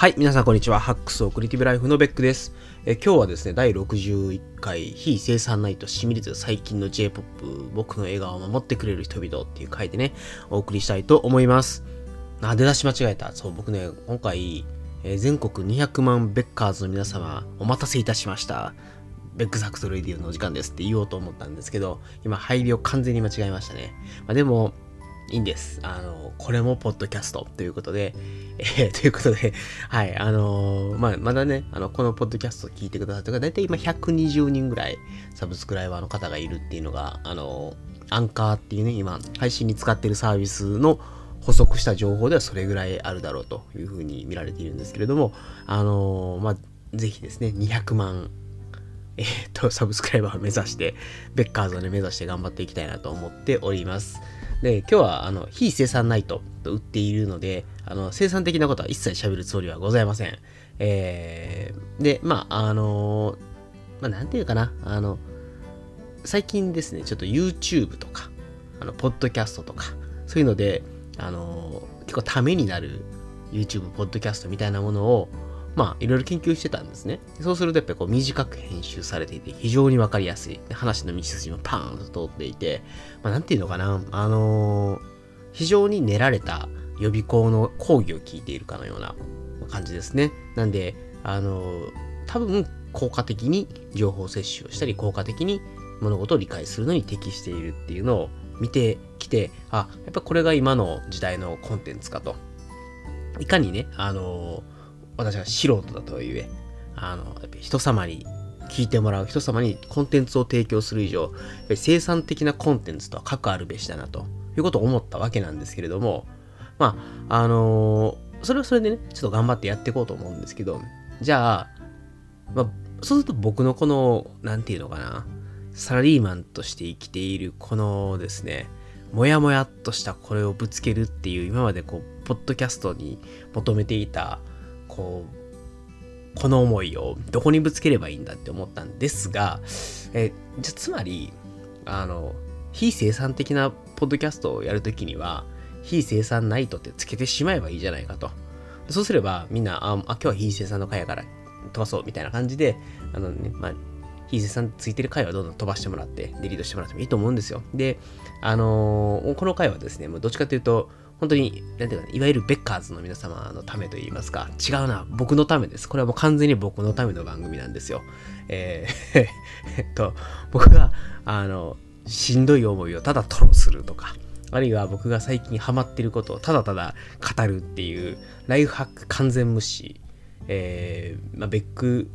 はい、皆さんこんにちは。 Hacks for Creative Lifeのベックです。え今日はですね、第61回非生産ナイトシリーズ最近の J-POP 僕の笑顔を守ってくれる人々っていう回でね、お送りしたいと思います。あ、出だし間違えた。そう、僕ね、今回、え、全国200万ベッカーズの皆様、お待たせいたしました。 Beck's Hacks Radio のお時間ですって言おうと思ったんですけど、今入りを完全に間違えましたね。まあ、でも、いいんです。あの、これもポッドキャストということで、えー、ということで、はい、あのー、まあ、まだね、あの、このポッドキャスト聞いてくださってる方、だいたい今120人ぐらいサブスクライバーの方がいるっていうのが、あのー、アンカーっていうね、今、配信に使ってるサービスの補足した情報ではそれぐらいあるだろうというふうに見られているんですけれども、あのー、まあ、ぜひですね、200万えっ、と、サブスクライバーを目指して、ベッカーズをね、目指して頑張っていきたいなと思っております。で、今日は、あの、非生産ナイトと売っているので、あの、生産的なことは一切喋るつもりはございません。えー、で、まあ、あのまあ、なんていうかな、あの、最近ですね、ちょっと YouTube とか、あの、ポッドキャストとか、そういうので、あの結構ためになる YouTube、ポッドキャストみたいなものを、まあ、いろいろ研究してたんですね。そうすると、やっぱりこう短く編集されていて、非常にわかりやすい。話の道筋もパーンと通っていて、まあ、なんていうのかな、あのー、非常に練られた予備校の講義を聞いているかのような感じですね。なんで、あのー、多分、効果的に情報摂取をしたり、効果的に物事を理解するのに適しているっていうのを見てきて、あ、やっぱこれが今の時代のコンテンツかと。いかにね、あのー私は素人だとはいえ、あの、人様に聞いてもらう、人様にコンテンツを提供する以上、生産的なコンテンツとは関わるべしだなということを思ったわけなんですけれども、まあ、あのー、それはそれでね、ちょっと頑張ってやっていこうと思うんですけど、じゃあ、まあ、そうすると僕のこの、なんていうのかな、サラリーマンとして生きているこのですね、もやもやっとしたこれをぶつけるっていう今までこう、ポッドキャストに求めていたこう、この思いをどこにぶつければいいんだって思ったんですが、えじゃつまり、あの、非生産的なポッドキャストをやるときには、非生産ナイトってつけてしまえばいいじゃないかと。そうすれば、みんな、あ、今日は非生産の回やから飛ばそうみたいな感じで、あのね、まあ、非生産ついてる回はどんどん飛ばしてもらって、デリートしてもらってもいいと思うんですよ。で、あのー、この回はですね、もうどっちかというと、本当に、なんていうか、いわゆるベッカーズの皆様のためと言いますか、違うな、僕のためです。これはもう完全に僕のための番組なんですよ。えー えっと、僕が、あの、しんどい思いをただ吐露するとか、あるいは僕が最近ハマってることをただただ語るっていう、ライフハック完全無視、えー、まあ、ベック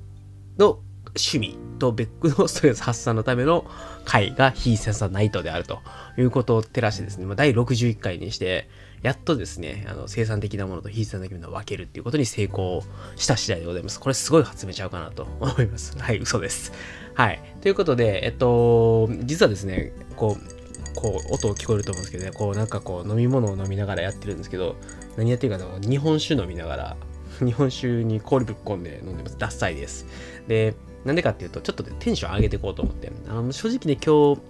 の趣味とベックの ストレス発散のための回が非センサナイトであるということを照らしてですね、まあ、第61回にして、やっとですね、あの生産的なものと非生産的なものを分けるっていうことに成功した次第でございます。これすごい発明ちゃうかなと思います。はい、嘘です。はい。ということで、えっと、実はですね、こう、こう、音聞こえると思うんですけどね、こう、なんかこう、飲み物を飲みながらやってるんですけど、何やってるかと日本酒飲みながら、日本酒に氷ぶっ込んで飲んでます。ダッサいです。で、なんでかっていうと、ちょっとテンション上げていこうと思って、あの正直ね、今日、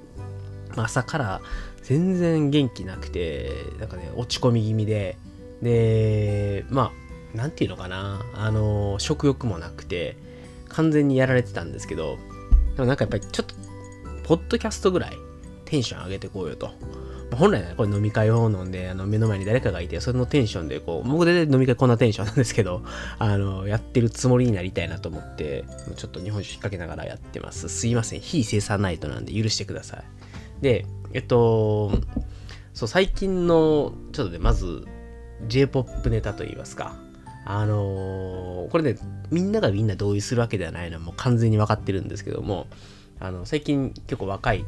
朝から全然元気なくて、なんかね、落ち込み気味で、で、まあ、なんていうのかな、あの、食欲もなくて、完全にやられてたんですけど、でもなんかやっぱりちょっと、ポッドキャストぐらいテンション上げてこうよと。本来ね、これ飲み会を飲んで、あの、目の前に誰かがいて、そのテンションで、こう、僕で飲み会こんなテンションなんですけど、あの、やってるつもりになりたいなと思って、ちょっと日本酒引っ掛けながらやってます。すいません。非生産ナイトなんで許してください。で、えっと、そう、最近の、ちょっとね、まず、J-POP ネタといいますか、あのー、これね、みんながみんな同意するわけではないのはもう完全に分かってるんですけども、あの、最近結構若い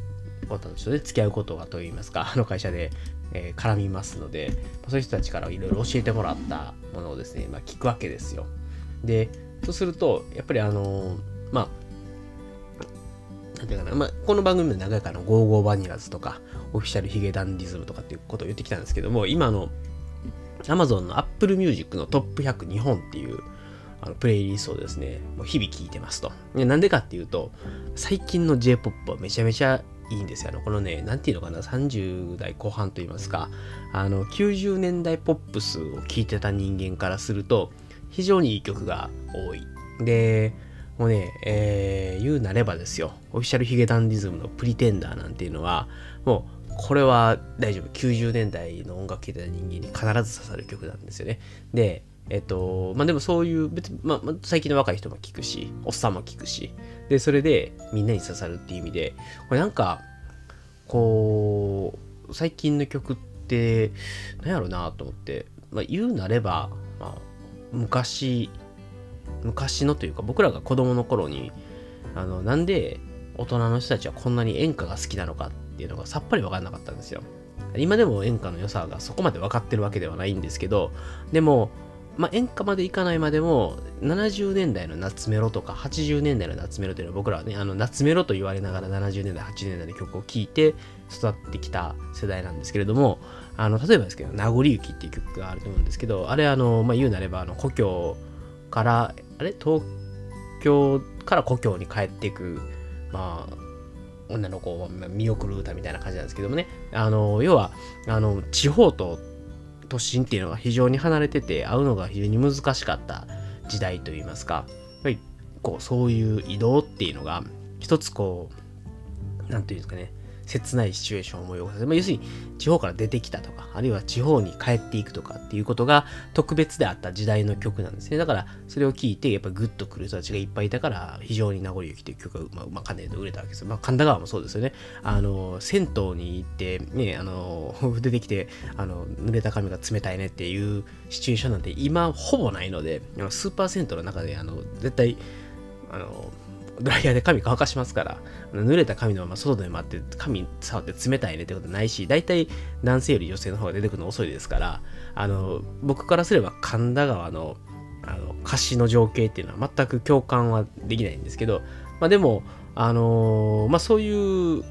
方たちとね、付き合うことがといいますか、あの会社で、えー、絡みますので、そういう人たちからいろいろ教えてもらったものをですね、まあ、聞くわけですよ。で、そうすると、やっぱりあのー、まあ、なんていうかな、まあ、この番組で長いからゴーゴーバニラズとか、オフィシャルヒゲダンディズムとかっていうことを言ってきたんですけども、今の Amazon の Apple Music のトップ100日本っていうあのプレイリストをですね、もう日々聴いてますと。なんでかっていうと、最近の J-POP はめちゃめちゃいいんですよ。あの、このね、なんていうのかな、30代後半といいますか、あの、90年代ポップスを聴いてた人間からすると、非常にいい曲が多い。で、もうね、えー、言うなればですよ、オフィシャルヒゲダンディズムのプリテンダーなんていうのは、もうこれは大丈夫。90年代の音楽聴いてた人間に必ず刺さる曲なんですよね。で、えっと、まあでもそういう、別に、まあ、最近の若い人も聞くし、おっさんも聞くし、で、それでみんなに刺さるっていう意味で、これなんか、こう、最近の曲って、何やろうなと思って、まあ、言うなれば、まあ、昔、昔のというか、僕らが子供の頃に、あの、なんで大人の人たちはこんなに演歌が好きなのかっていうのがさっぱり分かんなかったんですよ。今でも演歌の良さがそこまで分かってるわけではないんですけど、でも、まあ、演歌までいかないまでも、70年代の夏メロとか80年代の夏メロというのは僕らはね、あの夏メロと言われながら70年代、80年代の曲を聴いて育ってきた世代なんですけれども、あの例えばですけど、名残雪っていう曲があると思うんですけど、あれあの、まあ、言うなればあの故郷から、あれ？東京から故郷に帰っていく、まあ、女の子を見送る歌みたいな感じなんですけどもね、あの、要は、あの、地方と都心っていうのが非常に離れてて、会うのが非常に難しかった時代といいますか、やっぱり、こう、そういう移動っていうのが、一つこう、なんていうんですかね、切ないシチュエーションを思い起こさせまあ、要するに地方から出てきたとか、あるいは地方に帰っていくとかっていうことが特別であった時代の曲なんですね。だからそれを聴いてやっぱグッとくる人たちがいっぱいいたから、非常に名残雪という曲が、まあ、まあ、かなり売れたわけですまあ、神田川もそうですよね。あの、銭湯に行って、ね、あの、出てきて、あの、濡れた髪が冷たいねっていうシチュエーションなんて今ほぼないので、スーパー銭湯の中で、あの、絶対、あの、ドライヤーで髪乾かしますから、濡れた髪のまま外で待って、髪触って冷たいねってことないし、大体男性より女性の方が出てくるの遅いですから、あの、僕からすれば神田川の、あの、歌詞の情景っていうのは全く共感はできないんですけど、まあでも、あのー、まあそういう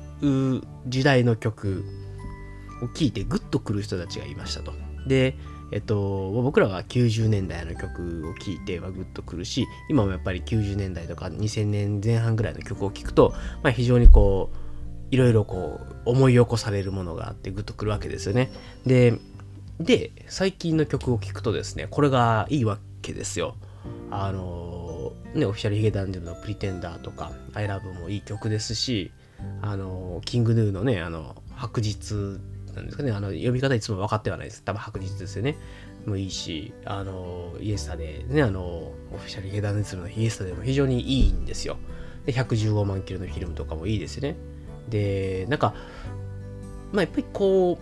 時代の曲を聴いてグッとくる人たちがいましたと。で、えっと、僕らは90年代の曲を聴いてはグッとくるし、今もやっぱり90年代とか2000年前半ぐらいの曲を聴くと、まあ、非常にこう、いろいろこう、思い起こされるものがあってグッとくるわけですよね。で、で、最近の曲を聴くとですね、これがいいわけですよ。あの、ね、オフィシャルヒゲダンディムのプリテンダーとか、アイラブもいい曲ですし、あの、キングヌーのね、あの、白日なんですかね、あの、読み方いつも分かってはないです。多分白日ですよね。もいいし、あの、イエスタでね、あの、オフィシャルゲダネツルのイエスタでも非常にいいんですよ。で、115万キロのフィルムとかもいいですよね。で、なんか、まあ、やっぱりこ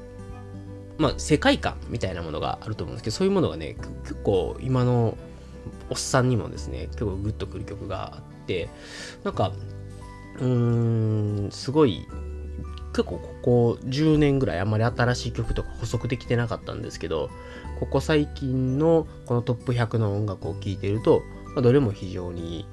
う、まあ、世界観みたいなものがあると思うんですけど、そういうものがね、結構今のおっさんにもですね、結構グッとくる曲があって、なんか、うーん、すごい結構ここ10年ぐらいあんまり新しい曲とか補足できてなかったんですけど、ここ最近のこのトップ100の音楽を聴いてると、まあ、どれも非常に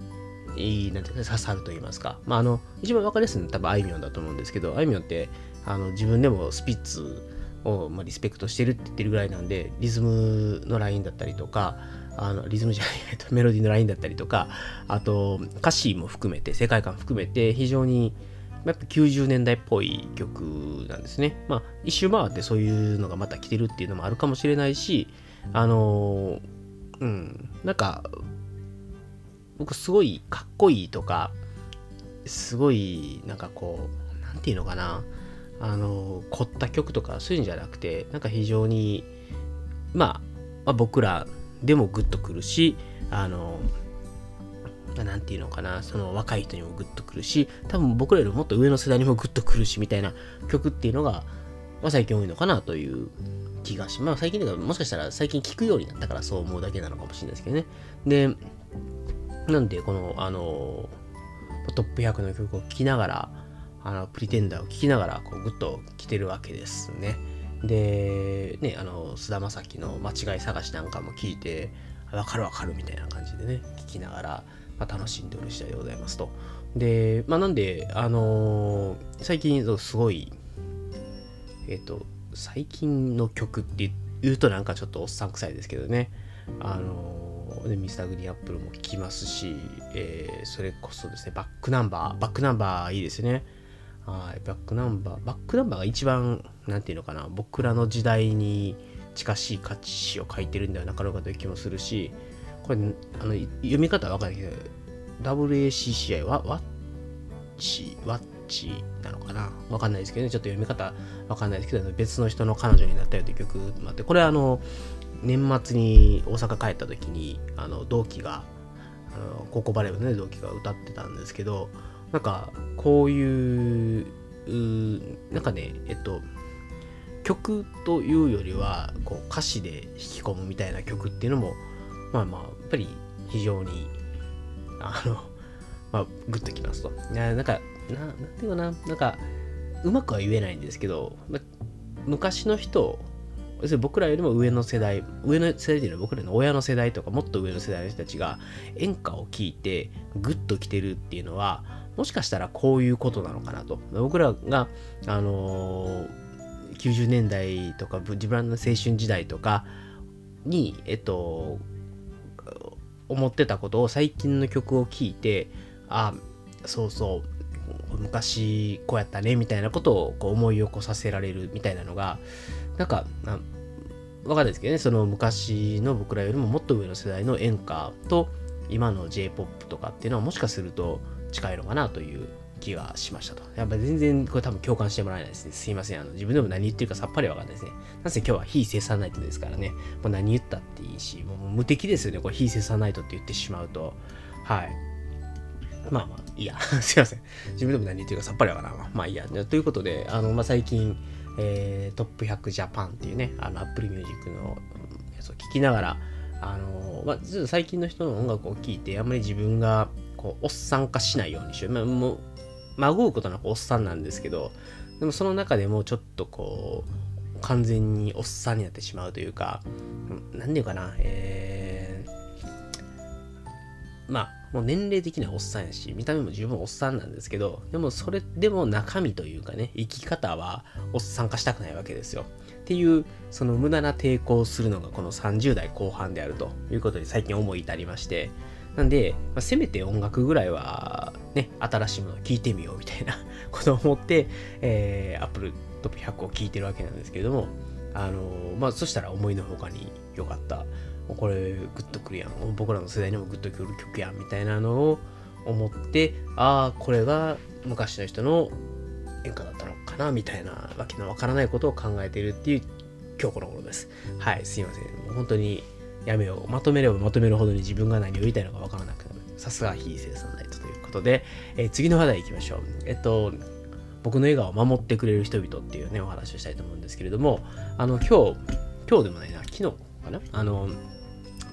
いい、なんて、刺さると言いますか。まあ、あの、一番わかりやすいのは多分あいみょんだと思うんですけど、あいみょんって、あの、自分でもスピッツを、まあ、リスペクトしてるって言ってるぐらいなんで、リズムのラインだったりとか、あのリズムじゃない、えっと、メロディーのラインだったりとか、あと歌詞も含めて、世界観含めて非常にやっぱ90年代っぽい曲なんですね。まあ、一周回ってそういうのがまた来てるっていうのもあるかもしれないし、あのうん、なんか、僕すごいかっこいいとか、すごい、なんかこう、なんていうのかな、あの凝った曲とかそういうんじゃなくて、なんか非常に、まあ、まあ、僕らでもグッとくるし、あの何て言うのかな、その若い人にもグッとくるし、多分僕らよりもっと上の世代にもグッとくるし、みたいな曲っていうのが、まあ、最近多いのかなという気がします。まあ最近でもしかしたら最近聞くようになったからそう思うだけなのかもしれないですけどね。で、なんでこの、あの、トップ100の曲を聴きながら、あの、プリテンダーを聴きながら、こう、グッと来てるわけですね。で、ね、あの、菅田将暉の間違い探しなんかも聞いて、わかるわかるみたいな感じでね、聞きながら、まあ、楽しんでおる次第でございますと。で、まあ、なんで、あのー、最近すごい、えっ、ー、と、最近の曲って言うとなんかちょっとおっさん臭いですけどね、あのー、ミスターグリーンアップルも聴きますし、えー、それこそですね、バックナンバー、バックナンバーいいですね。はい、バックナンバー、バックナンバーが一番、なんていうのかな、僕らの時代に近しい価値を書いてるんではなかろうかという気もするし、これ、あの、読み方はわかんないけど、WACCI は、ワッチ、ワッチなのかな？わかんないですけどね、ちょっと読み方わかんないですけど、別の人の彼女になったよという曲もあって、これあの、年末に大阪帰った時に、あの、同期が、高校バレー部のね、同期が歌ってたんですけど、なんか、こういう、うなんかね、えっと、曲というよりは、こう、歌詞で引き込むみたいな曲っていうのも、まあまあ、ぱり非常に、あの、まあ、グッときますと。なんか、ななんていうかな、なんか、うまくは言えないんですけど、ま昔の人、要するに僕らよりも上の世代、上の世代っていうのは僕らの親の世代とか、もっと上の世代の人たちが演歌を聴いて、グッときてるっていうのは、もしかしたらこういうことなのかなと。僕らが、あのー、90年代とか、自分の青春時代とかに、えっと、思ってたことを最近の曲を聴いて、あ、そうそう、昔こうやったねみたいなことをこう思い起こさせられるみたいなのがなんか分かんないですけどねその昔の僕らよりももっと上の世代の演歌と今の J-POP とかっていうのはもしかすると近いのかなという気がしましたと。やっぱ全然これ多分共感してもらえないですね。すいません。あの自分でも何言ってるかさっぱりわかんないですね。なぜ今日は非生産ナイトですからね。もう何言ったっていいし、もう無敵ですよね。これ非生産ナイトって言ってしまうと。はい。まあまあ、いいや。すいません。自分でも何言ってるかさっぱりわからんわ。まあいいや。ということで、あの、まあ最近、えー、トップ100ジャパンっていうね、あの、Apple Music のやつを聞きながら、あの、まあ、ちょっと最近の人の音楽を聴いて、あんまり自分が、こう、おっさん化しないようにしよう。まあ、もう、まごうことなくおっさんなんですけど、でもその中でもちょっとこう、完全におっさんになってしまうというか、なんていうかな、えー、まあ、もう年齢的にはおっさんやし、見た目も十分おっさんなんですけど、でもそれでも中身というかね、生き方はおっさん化したくないわけですよ。っていう、その無駄な抵抗をするのがこの30代後半であるということに最近思い至りまして、なんで、まあ、せめて音楽ぐらいはね、新しいものを聴いてみようみたいな ことを思って、えー、Apple トップ100を聴いてるわけなんですけれども、あのー、まあ、そしたら思いのほかに良かった。これグッとくるやん。僕らの世代にもグッとくる曲やんみたいなのを思ってああこれが昔の人の演歌だったのかなみたいなわけのわからないことを考えているっていう今日この頃です。はいすいません。もう本当にやめよう。まとめればまとめるほどに自分が何を言いたいのかわからなくなる。さすが非生産ライトということで、えー、次の話題いきましょう。えっと僕の笑顔を守ってくれる人々っていうねお話をしたいと思うんですけれどもあの今日今日でもないな昨日かな？あの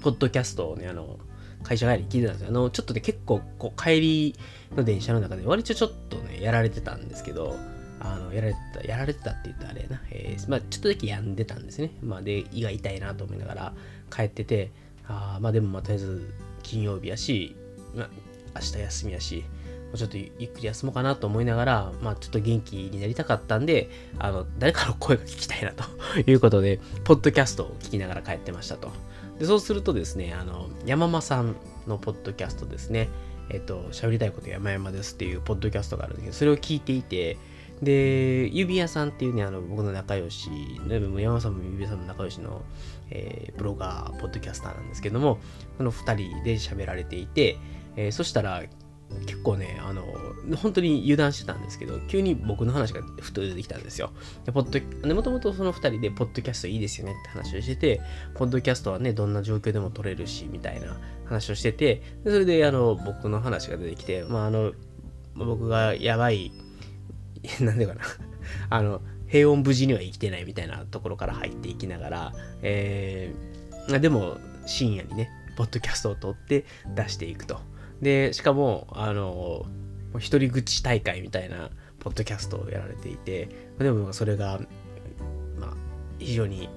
ポッドキャストをね、あの、会社帰り聞いてたんですよ。あの、ちょっとね、結構、こう、帰りの電車の中で、割とちょっとね、やられてたんですけど、あの、やられてた、やられてたって言ったらあれな、えー、まあ、ちょっとだけ病んでたんですね。まあ、で、胃が痛いなと思いながら帰ってて、あまあ、でも、まあ、とりあえず、金曜日やし、まあ、明日休みやし、ちょっとゆっくり休もうかなと思いながら、まあちょっと元気になりたかったんで、あの、誰かの声が聞きたいなと いうことで、ポッドキャストを聞きながら帰ってましたと。でそうするとですね、あの、山間さんのポッドキャストですね、えっと、喋りたいこと山々ですっていうポッドキャストがあるんですけど、それを聞いていて、で、指輪さんっていうね、あの、僕の仲良し、山間さんも指輪さんも仲良しの、えー、ブロガー、ポッドキャスターなんですけども、その二人で喋られていて、えー、そしたら、結構ね、あの、本当に油断してたんですけど、急に僕の話がふと出てきたんですよ。で、ポッド、でもともとその二人で、ポッドキャストいいですよねって話をしてて、ポッドキャストはね、どんな状況でも撮れるし、みたいな話をしてて、それで、あの、僕の話が出てきて、まあ、あの、僕がやばい、なんでかな、あの、平穏無事には生きてないみたいなところから入っていきながら、えー、でも、深夜にね、ポッドキャストを撮って出していくと。で、しかも、あの、一人口大会みたいなポッドキャストをやられていて、でもそれが、まあ、非常に、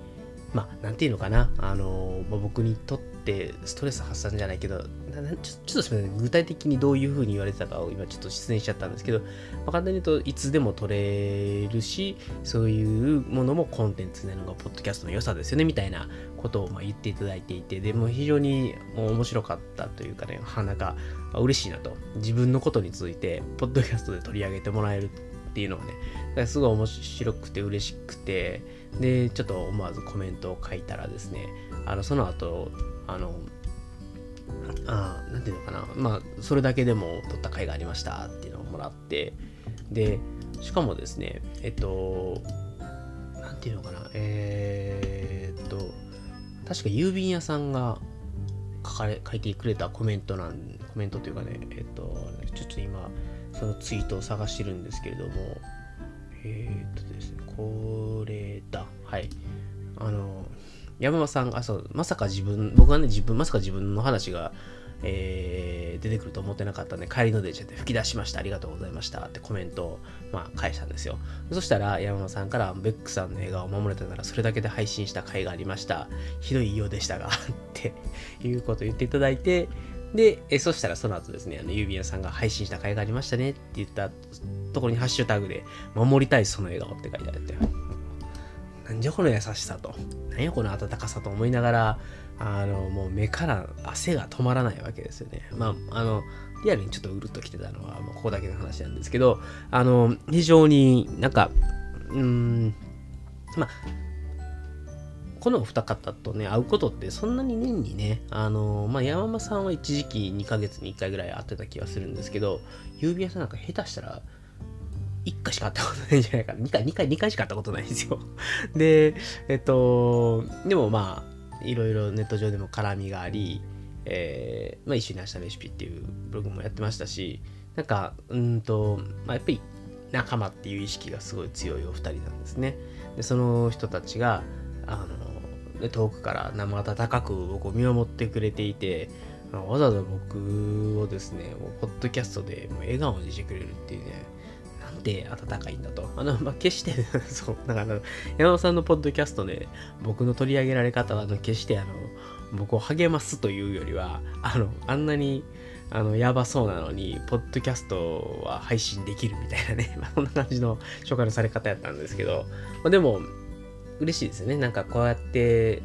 まあ、なんていうのかな、あの、まあ、僕にとってストレス発散じゃないけど、ちょちょっとすみません、具体的にどういうふうに言われてたかを今ちょっと失念しちゃったんですけど、ま、簡単に言うといつでも撮れるし、そういうものもコンテンツなのがポッドキャストの良さですよね、みたいなことをま言っていただいていて、でも非常にもう面白かったというかね、なんか嬉しいなと。自分のことについて、ポッドキャストで取り上げてもらえるっていうのはね、すごい面白くて嬉しくて、で、ちょっと思わずコメントを書いたらですね、あの、その後、あの、あなんていうのかな、まあ、それだけでも撮った甲斐がありましたっていうのをもらって、で、しかもですね、えっと、なんていうのかな、えー、っと、確か郵便屋さんが書かれ書いてくれたコメントなん、コメントというかね、えっと、ちょっと今、そのツイートを探してるんですけれども、えー、っとですね、これだ。はい。あの、山間さんが、そう、まさか自分、僕はね、自分、まさか自分の話が、えー、出てくると思ってなかったんで、帰りの電車で吹き出しました。ありがとうございました。ってコメントを、まあ、返したんですよ。そしたら、山間さんから、ベックさんの笑顔を守れたなら、それだけで配信した回がありました。ひどいようでしたがっていうことを言っていただいて、で、えそしたらその後ですね、あの、郵便屋さんが配信した回がありましたねって言ったところにハッシュタグで、守りたいその笑顔って書いてあって、なんじゃこの優しさと、なんやこの温かさと思いながら、あの、もう目から汗が止まらないわけですよね。まあ、あの、リアルにちょっとうるっときてたのは、もうここだけの話なんですけど、あの、非常になんか、うん、まあ、このお二方とね、会うことってそんなに年にね、あのまあ、山間さんは一時期2ヶ月に1回ぐらい会ってた気がするんですけど、郵便屋さんなんか下手したら、1回しか会ったことないんじゃないかな。2回、2回、2回しか会ったことないんですよ。で、えっと、でもまあ、いろいろネット上でも絡みがあり、えー、まあ、一緒に明日レシピっていうブログもやってましたし、なんか、うんと、まあ、やっぱり仲間っていう意識がすごい強いお二人なんですね。で、その人たちが、あの、遠くから生温かく僕を見守ってくれていて、わざわざ僕をですね、ポッドキャストで笑顔にしてくれるっていうね、なんて温かいんだと。あの、まあ、決して そう、だから、山本さんのポッドキャストで僕の取り上げられ方は、あの、決してあの、僕を励ますというよりは、あの、あんなに、あの、やばそうなのに、ポッドキャストは配信できるみたいなね、まあ、そんな感じの紹介のされ方やったんですけど、まあ、でも、嬉しいですね。なんかこうやって、え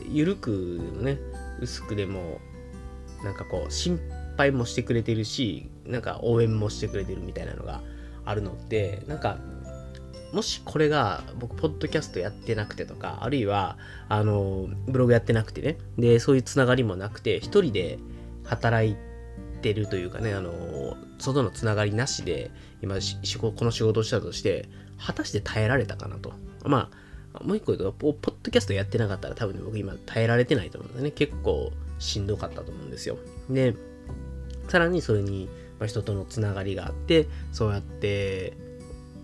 ー、ゆるくね、薄くでも、なんかこう、心配もしてくれてるし、なんか応援もしてくれてるみたいなのがあるので、なんか、もしこれが僕、ポッドキャストやってなくてとか、あるいは、あの、ブログやってなくてね、で、そういうつながりもなくて、一人で働いてるというかね、あの、外のつながりなしで、今、この仕事をしたとして、果たして耐えられたかなと。まあ、もう一個言うと、ポッドキャストやってなかったら多分ね、僕今耐えられてないと思うんでね。結構しんどかったと思うんですよ。で、さらにそれに、まあ、人とのつながりがあって、そうやって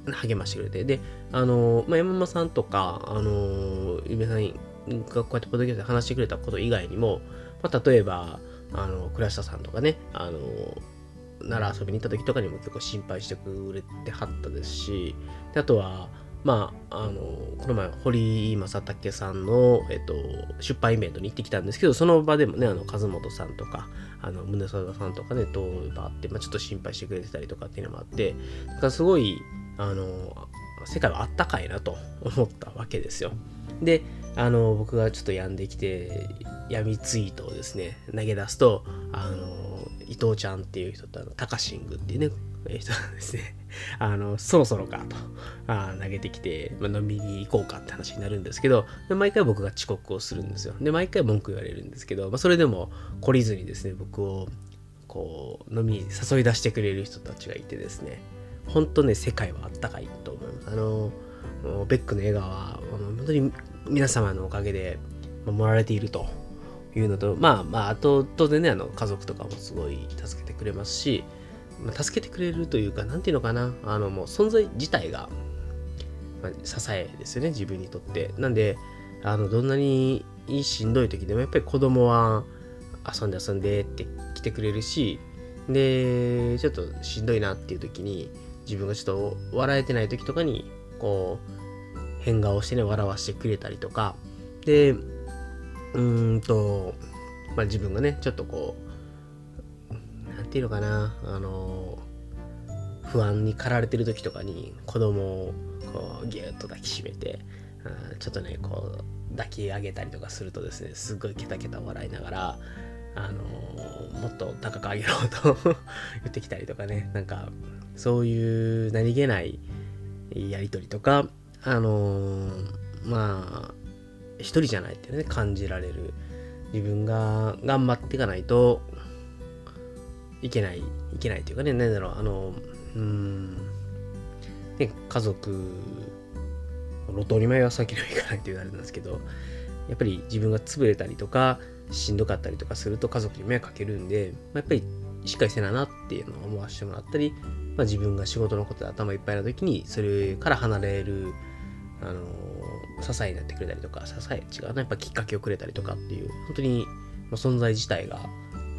励ましてくれて。で、あの、まあ、山間さんとか、あの、ゆめさんがこうやってポッドキャストで話してくれたこと以外にも、まあ、例えば、あの、倉下さんとかね、あの、奈良遊びに行った時とかにも結構心配してくれてはったですし、あとは、まあ、あの、この前、堀井正武さんの、えっと、出版イベントに行ってきたんですけど、その場でもね、あの、和本さんとか、あの、宗貞さんとかね、とあって、まあ、ちょっと心配してくれてたりとかっていうのもあって、だかすごい、あの、世界はあったかいなと思ったわけですよ。で、あの、僕がちょっと病んできて、闇ツイートをですね、投げ出すと、あの、伊藤ちゃんっていう人と、あの、タカシングっていうね、人なんですね。あの、そろそろかと、あ投げてきて、まあ、飲みに行こうかって話になるんですけど、毎回僕が遅刻をするんですよ。で、毎回文句言われるんですけど、まあ、それでも懲りずにですね、僕を、こう、飲みに誘い出してくれる人たちがいてですね、本当ね、世界はあったかいと思います。あの、ベックの笑顔は、本当に皆様のおかげで守られているというのと、まあまあ、あと、当然ね、あの、家族とかもすごい助けてくれますし、まあ、助けてくれるというか、なんていうのかな、あの、もう存在自体が、まあ、支えですよね、自分にとって。なんで、あの、どんなにしんどい時でも、やっぱり子供は遊んで遊んでって来てくれるし、で、ちょっとしんどいなっていう時に、自分がちょっと笑えてない時とかに、こう、変顔してね、笑わしてくれたりとか、で、うーんと、まあ、自分がね、ちょっとこう、ていうのかな、あの、不安に駆られてる時とかに子供をこうギュッと抱きしめて、ちょっとね、こう抱き上げたりとかするとですね、すっごいケタケタ笑いながら、あのもっと高く上げろと 言ってきたりとかね、なんか、そういう何気ないやりとりとか、あのまあ、一人じゃないってね、感じられる。自分が頑張っていかないといけない、いけないというかね、何だろう、あの、うん、ね、家族、路頭に迷わすわけにはいかないというあれなんですけど、やっぱり自分が潰れたりとか、しんどかったりとかすると家族に迷惑かけるんで、まあ、やっぱりしっかりせななっていうのを思わせてもらったり、まあ、自分が仕事のことで頭いっぱいな時にそれから離れる、あの支えになってくれたりとか支え違うなやっぱきっかけをくれたりとかっていう本当に、存在自体が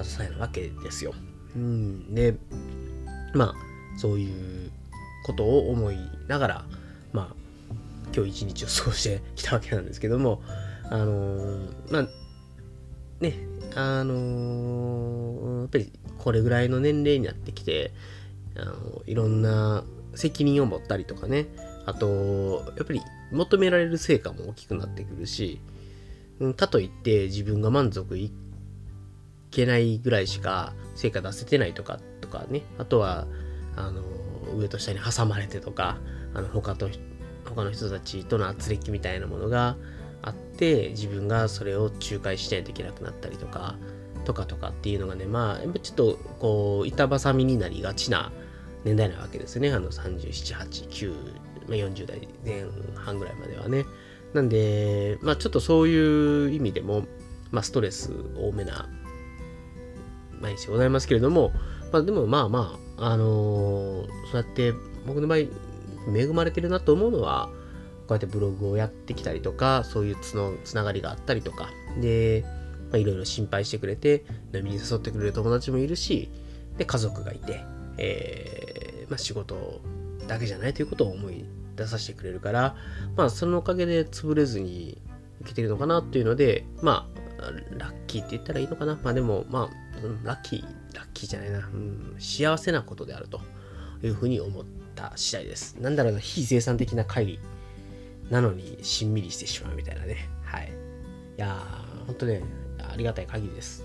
支えなわけですよ。うん、でまあそういうことを思いながらまあ今日一日を過ごしてきたわけなんですけどもあのー、まあねあのー、やっぱりこれぐらいの年齢になってきてあのいろんな責任を持ったりとかねあとやっぱり求められる成果も大きくなってくるし、うん、かといって自分が満足いけないぐらいしか成果出せてないとかとかね。あとはあの上と下に挟まれてとかあの他と他の人たちとの圧力みたいなものがあって自分がそれを仲介しないといけなくなったりとかとかとかっていうのがねまあちょっとこう板挟みになりがちな年代なわけですね。あの378 9 40代前半ぐらいまではね。なんでまあちょっとそういう意味でもまあストレス多めな毎日ございますけれどもまあでもまあまああのー、そうやって僕の場合恵まれてるなと思うのはこうやってブログをやってきたりとかそういうつのつながりがあったりとかでまいろいろ心配してくれて飲みに誘ってくれる友達もいるしで家族がいて、えーまあ、仕事だけじゃないということを思い出させてくれるからまあそのおかげで潰れずにいけてるのかなっていうのでまあラッキーって言ったらいいのかな。まあでもまあ、うん、ラッキーラッキーじゃないな、うん、幸せなことであるというふうに思った次第です。なんだろうな、非生産的な会議なのにしんみりしてしまうみたいなね。はい。いやー、ほんとね、ありがたい限りです。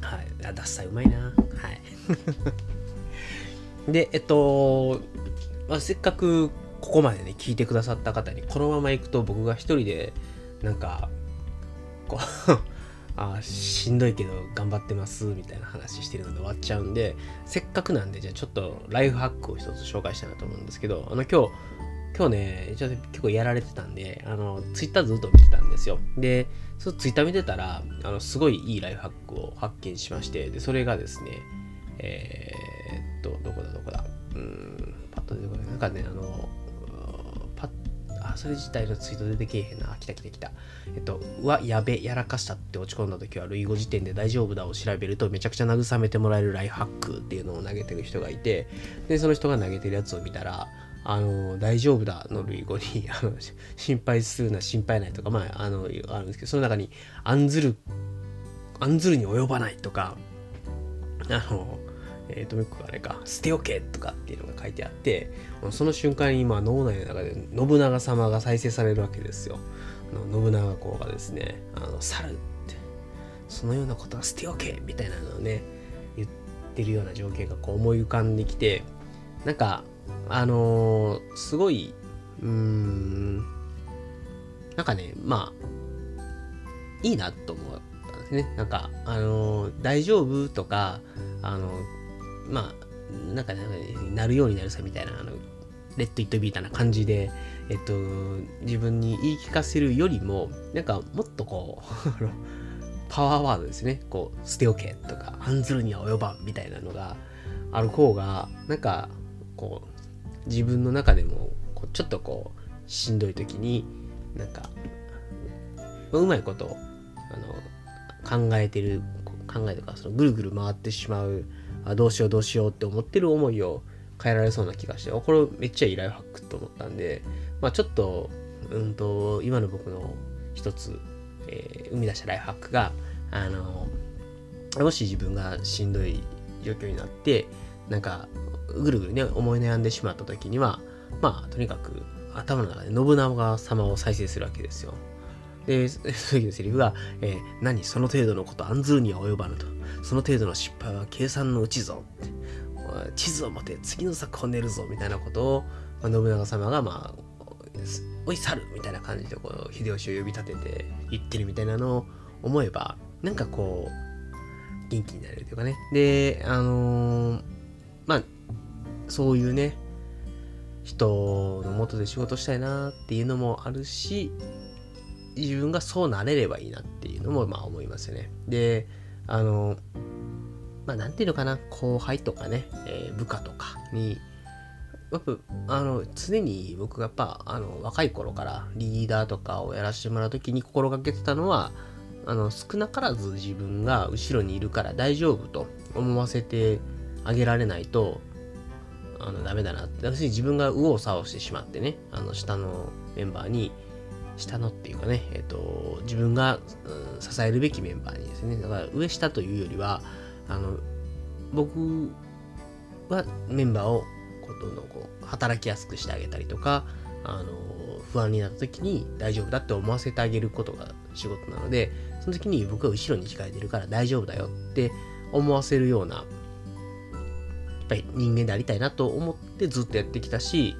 はい。あ、ダッサいうまいな。はい。で、えっと、まあ、せっかくここまでね、聞いてくださった方に、このまま行くと僕が一人で、なんか、こうあしんどいけど頑張ってますみたいな話してるので終わっちゃうんでせっかくなんでじゃあちょっとライフハックを一つ紹介したいなと思うんですけどあの今日今日ね一応結構やられてたんであのツイッターずっと見てたんですよ。でそツイッター見てたらあのすごいいいライフハックを発見しましてでそれがですねえー、っとどこだどこだ。うんパッと出てこない。なんかねあのそれ自体のツイート出てけえへんな。来た来た来た。えっと、うわ、やべ、やらかしたって落ち込んだ時は、類語辞典で大丈夫だを調べると、めちゃくちゃ慰めてもらえるライフハックっていうのを投げてる人がいて、で、その人が投げてるやつを見たら、あの、大丈夫だの類語に、あの、心配するな、心配ないとか、まあ、あの、あるんですけど、その中に、案ずる、案ずるに及ばないとか、あの、えっ、ー、と、もう一個あれか、捨ておけとかっていうのが書いてあって、その瞬間に今脳内の中で信長様が再生されるわけですよ。あの信長公がですね、あの、猿って、そのようなことは捨ておけみたいなのをね、言ってるような情景がこう思い浮かんできて、なんか、あのー、すごい、うーん、なんかね、まあ、いいなと思ったんですね。なんか、あのー、大丈夫とか、あのまあ、なんか、なるようになるさみたいな、あの、レッド・イット・ビータな感じで、えっと、自分に言い聞かせるよりも、なんかもっとこう パワーワードですね。こう、捨ておけとか、案ずるには及ばんみたいなのがある方が、なんか、こう、自分の中でも、ちょっとこう、しんどい時に、なんか、うまいこと、あの、考えてる、考えとか、そのぐるぐる回ってしまうあどうしようどうしようって思ってる思いを変えられそうな気がして、これめっちゃいいライフハックと思ったんで、まあちょっと、うんと、今の僕の一つ、えー、生み出したライフハックが、あの、もし自分がしんどい状況になって、なんか、ぐるぐるね、思い悩んでしまった時には、まあ、とにかく頭の中で信長様を再生するわけですよ。で、その時のセリフが、えー、何？その程度のこと案ずるには及ばぬと。その程度の失敗は計算のうちぞ。地図を持て、次の策を練るぞ、みたいなことを、まあ、信長様が、まあ、おい、猿みたいな感じで、こう、秀吉を呼び立てて言ってるみたいなのを思えば、なんかこう、元気になれるというかね。で、あのー、まあ、そういうね、人のもとで仕事したいなっていうのもあるし、自分がそうなれればいいなっていうのもまあ思いますよね。で、あの、まあなんていうのかな、後輩とかね、えー、部下とかに、やっぱあの常に僕がやっぱあの若い頃からリーダーとかをやらせてもらう時に心がけてたのはあの少なからず自分が後ろにいるから大丈夫と思わせてあげられないとあのダメだなって。私自分が右往左往してしまってねあの下のメンバーに下のっていうかね、えっ、と、自分が、うん、支えるべきメンバーにですね、だから上下というよりは、あの、僕はメンバーをこうどんどんこう働きやすくしてあげたりとか、あの、不安になった時に大丈夫だって思わせてあげることが仕事なので、その時に僕は後ろに控えてるから大丈夫だよって思わせるような、やっぱり人間でありたいなと思ってずっとやってきたし、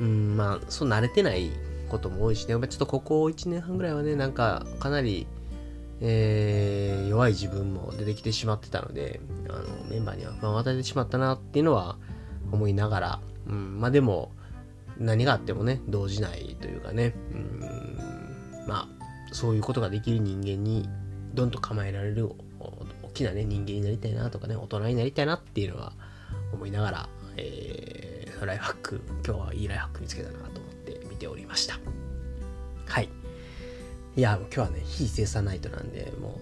うん、まあ、そう慣れてないことも多いしね、ちょっとここ1年半ぐらいはね、なんかかなり、えー、弱い自分も出てきてしまってたので、あのメンバーには不安を与えてしまったなっていうのは思いながら、うん、まあでも、何があってもね、動じないというかね、うん、まあ、そういうことができる人間に、どんと構えられる大きなね、人間になりたいなとかね、大人になりたいなっていうのは思いながら、えー、ライフハック、今日はいいライフハック見つけたなておりました。はい。いや、今日はね、非生産ナイトなんで、も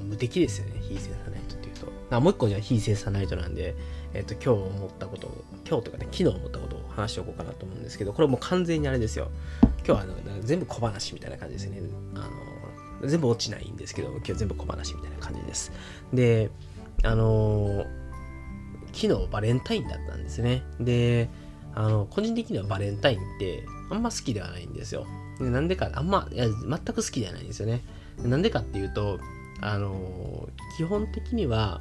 う、無敵ですよね、非生産ナイトっていうと。あもう一個じゃ非生産ナイトなんで、えっ、と、今日思ったことを、今日とかね、昨日思ったことを話しておこうかなと思うんですけど、これもう完全にあれですよ。今日はあの全部小話みたいな感じですね。あの、全部落ちないんですけど、今日全部小話みたいな感じです。で、あの昨日バレンタインだったんですね。で、あの、個人的にはバレンタインってあんま好きではないんですよ。でなんでか、あんま、いや、全く好きではないんですよね。なんでかっていうと、あの基本的には、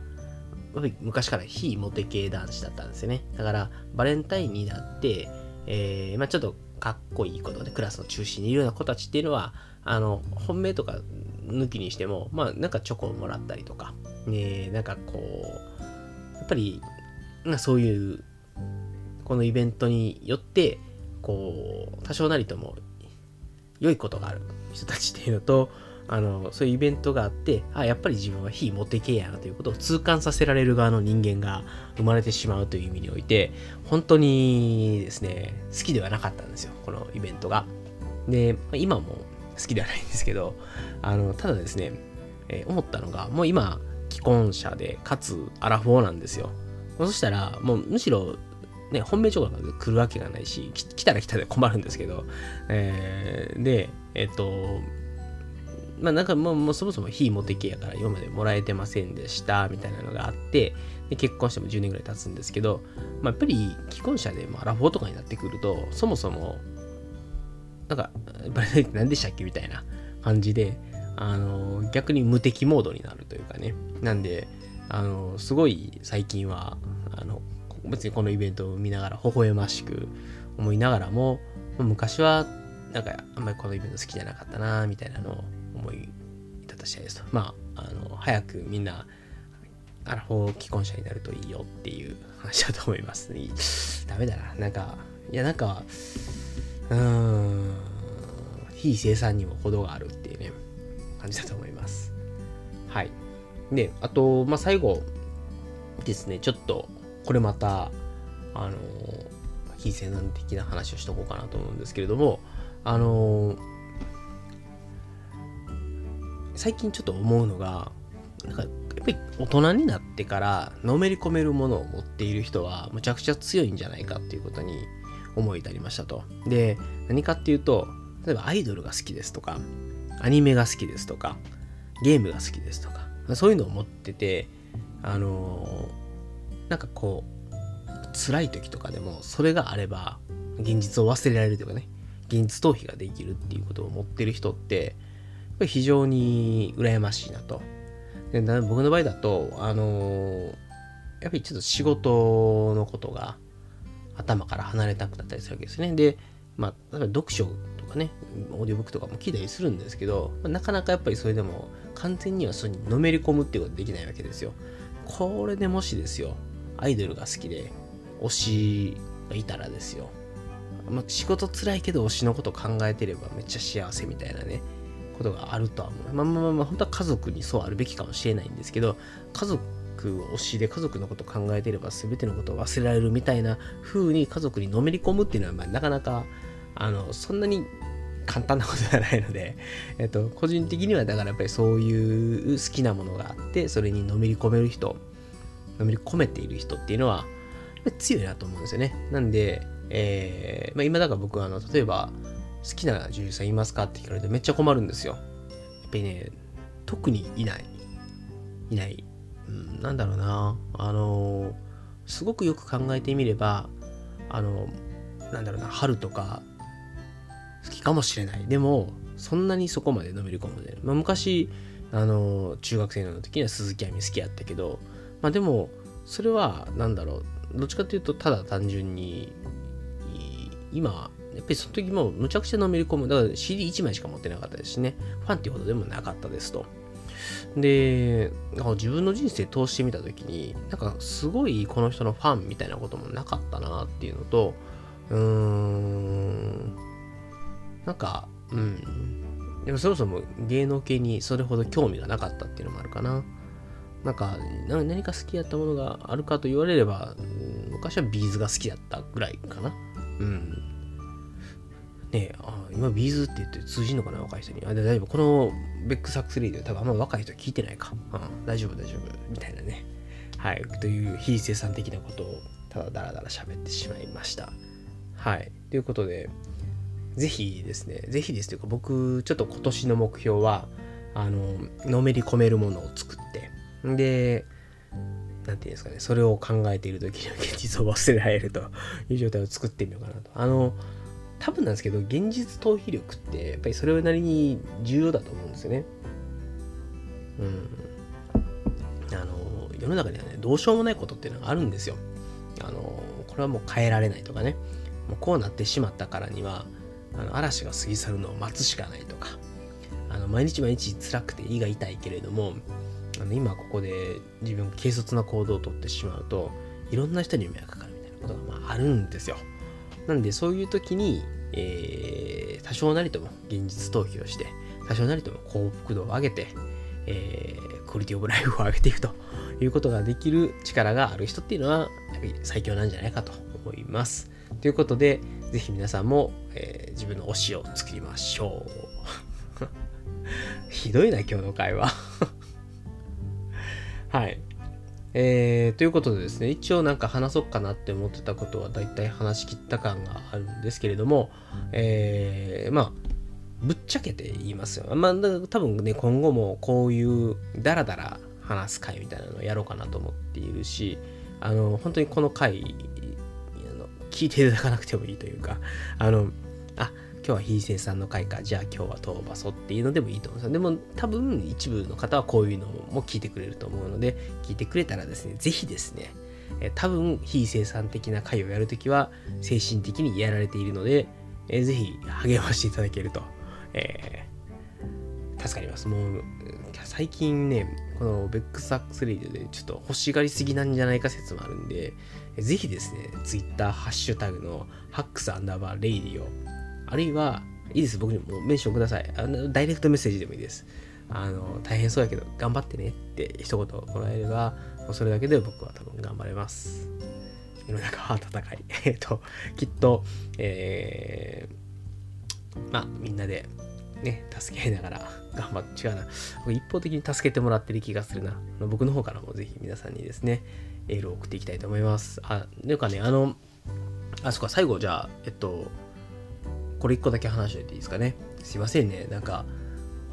昔から非モテ系男子だったんですよね。だから、バレンタインになって、えー、まあちょっとかっこいいことで、クラスの中心にいるような子たちっていうのは、あの、本命とか抜きにしても、まあなんかチョコをもらったりとか、ね、なんかこう、やっぱり、そういうこのイベントによって、こう、多少なりとも良いことがある人たちっていうのと、あの、そういうイベントがあって、あ、やっぱり自分は非モテ系やなということを痛感させられる側の人間が生まれてしまうという意味において、本当にですね、好きではなかったんですよ、このイベントが。で、今も好きではないんですけど、あの、ただですね、えー、思ったのが、もう今、既婚者で、かつアラフォーなんですよ。そしたら、もうむしろね、本命情報が来るわけがないし、来たら来たで困るんですけど、えー、で、えっ、と、まあなんかもうもうそもそも非モテ系やから今までもらえてませんでしたみたいなのがあってで結婚しても10年ぐらい経つんですけど、まあ、やっぱり既婚者でもアラフォーとかになってくるとそもそもなんかバレないって何でしたっけみたいな感じであの逆に無敵モードになるというかね。なんであのすごい最近はあの別にこのイベントを見ながら微笑ましく思いながらも、昔はなんかあんまりこのイベント好きじゃなかったなみたいなのを思い立たしたいですと。まあ、あの、早くみんな、アラフォー既婚者になるといいよっていう話だと思います、ね。ダメだな。なんか、いやなんか、うーん、非生産にも程があるっていうね、感じだと思います。はい。で、あと、まあ、最後ですね、ちょっとこれまた、あの、非生産的な話をしとこうかなと思うんですけれども、あの、最近ちょっと思うのが、なんかやっぱり大人になってからのめり込めるものを持っている人はむちゃくちゃ強いんじゃないかっていうことに思い至りましたと。で、何かっていうと、例えばアイドルが好きですとか、アニメが好きですとか、ゲームが好きですとか、そういうのを持ってて、あのなんかこう辛い時とかでもそれがあれば現実を忘れられるというかね現実逃避ができるっていうことを持ってる人って非常に羨ましいなとで僕の場合だとあの、やっぱりちょっと仕事のことが頭から離れたくなったりするわけですねでまあ例えば読書とかね、オーディオブックとかも聞いたりするんですけど、まあ、なかなかやっぱりそれでも完全にはそれにのめり込むっていうことはできないわけですよ。これでもしですよ、アイドルが好きで、推しがいたらですよ、まあ、仕事辛いけど推しのこと考えてればめっちゃ幸せみたいなね、ことがあるとは思う。まあまあまあ、まあ、本当は家族にそうあるべきかもしれないんですけど、家族を推しで家族のこと考えてれば全てのことを忘れられるみたいな風に家族にのめり込むっていうのは、まあ、なかなかあのそんなに簡単なことではないので、えっと、個人的にはだからやっぱりそういう好きなものがあってそれにのめり込める人のめり込めている人っていうのは強いなと思うんですよね。なんで、えーまあ、今だから僕はあの例えば好きな女優さんいますかって聞かれてめっちゃ困るんですよ。やっぱりね特にいない。いない。うん、なんだろうな、あのー、すごくよく考えてみれば、あのー、なんだろうな、春とか好きかもしれない。でも、そんなにそこまでのめり込むで、まあ、昔、あのー、中学生の時には鈴木亜美好きやったけど、まあでも、それは、なんだろう、どっちかっていうと、ただ単純に、今、やっぱりその時もむちゃくちゃのめり込む。だから CD1 枚しか持ってなかったですしね、ファンっていうほどでもなかったですと。で、自分の人生通してみたときに、なんかすごいこの人のファンみたいなこともなかったなっていうのと、うーん、なんか、うん。でもそもそも芸能系にそれほど興味がなかったっていうのもあるかな。なんか、何か好きやったものがあるかと言われれば、昔はビーズが好きだったぐらいかな。うん。ねあ今 B'z って言って通じんのかな若い人に。あ、大丈夫。この Beck's Hacks Radio 多分あんま若い人聞いてないか。うん、大丈夫大丈夫。みたいなね。はい。という非生産的なことをただダラダラ喋ってしまいました。はい。ということで、ぜひですね、ぜひですというか僕、ちょっと今年の目標は、あの、のめり込めるものを作って、で、なんていうんですかね、それを考えている時には現実を忘れられると いう状態を作ってみようかなと。あの、多分なんですけど、現実逃避力って、やっぱりそれなりに重要だと思うんですよね。うん。あの、世の中にはね、どうしようもないことっていうのがあるんですよ。あの、これはもう変えられないとかね。もうこうなってしまったからには、あの嵐が過ぎ去るのを待つしかないとか、あの毎日毎日辛くて胃が痛いけれども、あの今ここで自分軽率な行動をとってしまうと、いろんな人に迷惑かかるみたいなことがまああるんですよ。なんでそういう時に、えー、多少なりとも現実逃避をして、多少なりとも幸福度を上げて、えー、クオリティオブライフを上げていくということができる力がある人っていうのは、やっぱり最強なんじゃないかと思います。ということで、ぜひ皆さんも、えー、自分の推しを作りましょう。ひどいな、今日の会話はい。えー、ということでですね、一応なんか話そうかなって思ってたことは大体話し切った感があるんですけれども、えー、まあ、ぶっちゃけて言いますよ。まあ、多分ね、今後もこういうダラダラ話す回みたいなのをやろうかなと思っているし、あの、本当にこの回、聞いていただかなくてもいいというか、あの、今日は非生産の回か、じゃあ今日はトーバソっていうのでもいいと思うんですよ。でも多分一部の方はこういうのも聞いてくれると思うので、聞いてくれたらですね、ぜひですね、え多分非生産的な回をやるときは精神的にやられているので、えぜひ励ましていただけると、えー、助かります。もう、最近ね、この Beck's Hacks Radio でちょっと欲しがりすぎなんじゃないか説もあるんで、ぜひですね、ツイッターハッシュタグの hacks アンダーバーレイディをあるいは、いいです。僕にもメンションください。あのダイレクトメッセージでもいいです。あの、大変そうやけど、頑張ってねって一言もらえれば、それだけで僕は多分頑張れます。世の中は戦い。えっと、きっと、えー、まあ、みんなで、ね、助け合いながら頑張って、違うな。一方的に助けてもらってる気がするな。僕の方からもぜひ皆さんにですね、エールを送っていきたいと思います。あ、というかね、あの、あ、そっか、最後じゃあ、えっと、これ一個だけ話しておいていいですかね？すいませんね。なんか、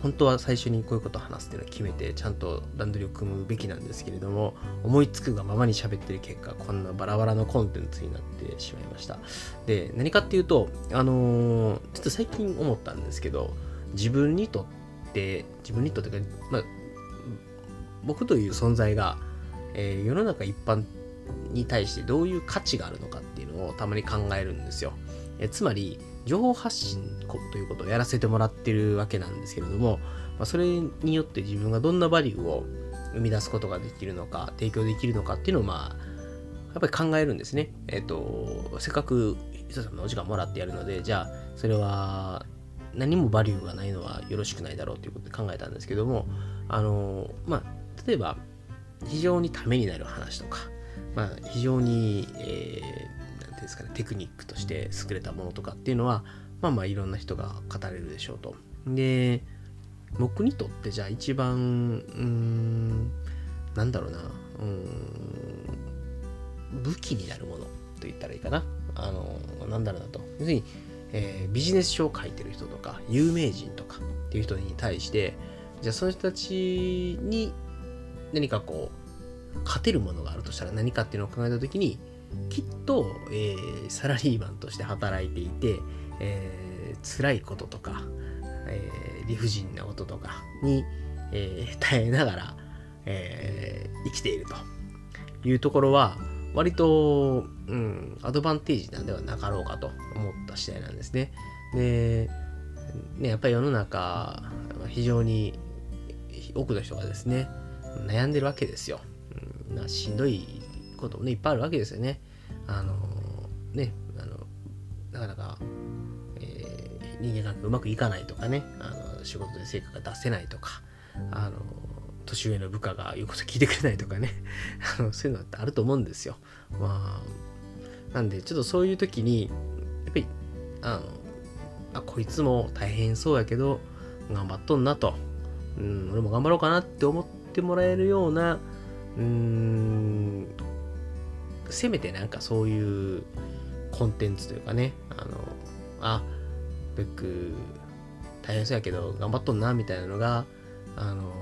本当は最初にこういうことを話すっていうのを決めて、ちゃんと段取りを組むべきなんですけれども、思いつくがままに喋ってる結果、こんなバラバラのコンテンツになってしまいました。で、何かっていうと、あのー、ちょっと最近思ったんですけど、自分にとって、自分にとってか、まあ、僕という存在が、えー、世の中一般に対してどういう価値があるのかっていうのをたまに考えるんですよ。えつまり、情報発信ということをやらせてもらってるわけなんですけれども、まあ、それによって自分がどんなバリューを生み出すことができるのか、提供できるのかっていうのを、まあ、やっぱり考えるんですね。えっ、と、せっかく人様のお時間もらってやるので、じゃあ、それは何もバリューがないのはよろしくないだろうということで考えたんですけども、あの、まあ、例えば、非常にためになる話とか、まあ、非常に、え、うんですかね、テクニックとして優れたものとかっていうのは、まあまあいろんな人が語れるでしょうと。で、僕にとってじゃあ一番、うん、なんだろうな、うん、武器になるものと言ったらいいかな。あの、なんだろうなと。要するに、えー、ビジネス書を書いてる人とか、有名人とかっていう人に対して、じゃあその人たちに何かこう、勝てるものがあるとしたら何かっていうのを考えたときに、きっと、えー、サラリーマンとして働いていて、えー、辛いこととか、えー、理不尽なこととかに、えー、耐えながら、えー、生きているというところは、割と、うん、アドバンテージなんではなかろうかと思った次第なんですね。で、ね、やっぱり世の中、非常に多くの人がですね、悩んでるわけですよ。うん、しんどいこともね、いっぱいあるわけですよね。あの、ね、あの、なかなか、えー、人間関係うまくいかないとかね、あの仕事で成果が出せないとか、あの、年上の部下が言うこと聞いてくれないとかね あのそういうのってあると思うんですよ。まあ、なんでちょっとそういう時に、やっぱり、あの、あ、こいつも大変そうやけど、頑張っとんなと、うん、俺も頑張ろうかなって思ってもらえるような、うーん、せめてなんかそういうコンテンツというかね、あの、あ、ブック大変そうやけど頑張っとんなみたいなのが、あの、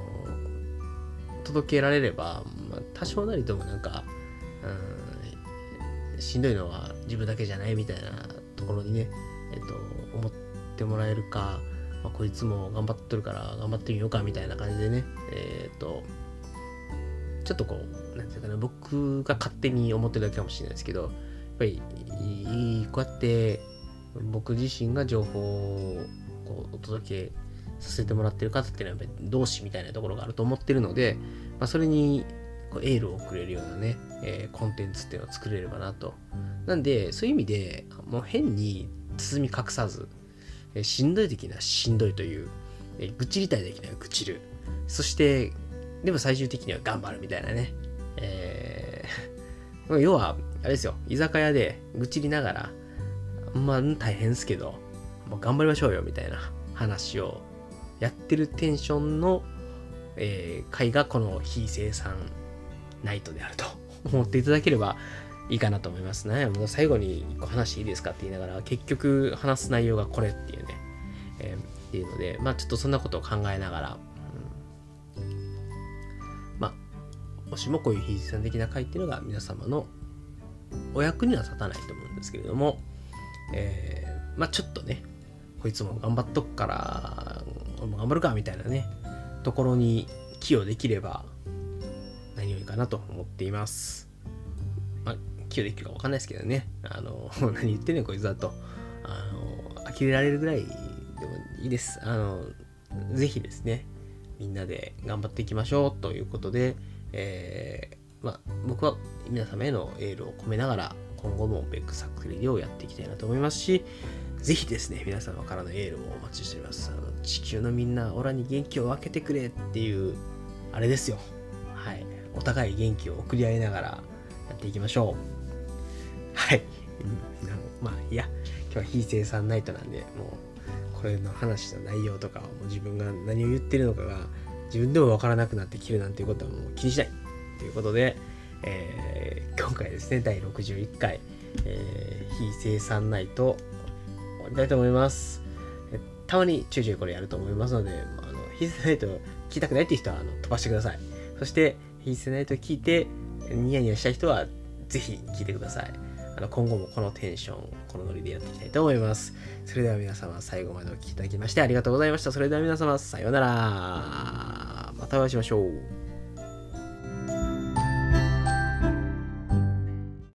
届けられれば、まあ、多少なりともなんか、うん、しんどいのは自分だけじゃないみたいなところにね、えっと、思ってもらえるか、まあ、こいつも頑張っとるから頑張ってみようかみたいな感じでね、えー、っと、ちょっとこう、なんていうかな、僕が勝手に思ってるだけかもしれないですけど、やっぱり、こうやって僕自身が情報をこうお届けさせてもらってる方っていうのはやっぱり同志みたいなところがあると思ってるので、まあ、それにこうエールを送れるようなね、えー、コンテンツっていうのを作れればなと。なんで、そういう意味で、もう変に包み隠さず、えー、しんどい時にはしんどいという、えー、愚痴りたい時には愚痴る。そして、でも最終的には頑張るみたいなね。えー、要は、あれですよ、居酒屋で愚痴りながら、まあ大変ですけど、もう頑張りましょうよみたいな話をやってるテンションの、えー、回がこの非生産ナイトであると 思っていただければいいかなと思いますね。もう最後に1個話いいですかって言いながら、結局話す内容がこれっていうね、えー、っていうので、まあちょっとそんなことを考えながら、もしもこういう非生産的な回っていうのが皆様のお役には立たないと思うんですけれども、えー、まあちょっとね、こいつも頑張っとくから、俺も頑張るかみたいなね、ところに寄与できれば何よりかなと思っています。まあ、寄与できるかわかんないですけどね、あの、何言ってんねんこいつだと、あの、呆れられるぐらいでもいいです。あの、ぜひですね、みんなで頑張っていきましょうということで、えー、まあ、僕は皆様へのエールを込めながら、今後もベックサックレディをやっていきたいなと思いますし、ぜひですね、皆様からのエールをお待ちしております。あの地球のみんな、オラに元気を分けてくれっていう、あれですよ。はい。お互い元気を送り合いながらやっていきましょう。はい。うん、まあ、いや、今日は非生産ナイトなんで、もう、これの話の内容とかもう自分が何を言ってるのかが自分でも分からなくなってきるなんていうことはもう気にしないということで、えー、今回ですね、第61回、えー、非生産ナイトりたいと思います。たまにちょいちょいこれやると思いますので、あの、ヒースナイト聞きたくないっていう人はあの飛ばしてください。そして、ヒースナイト聞いてニヤニヤした人はぜひ聞いてください。あの今後もこのテンション、このノリでやっていきたいと思います。それでは皆様最後までお聴きいただきましてありがとうございました。それでは皆様さようなら。またお会いしましょう。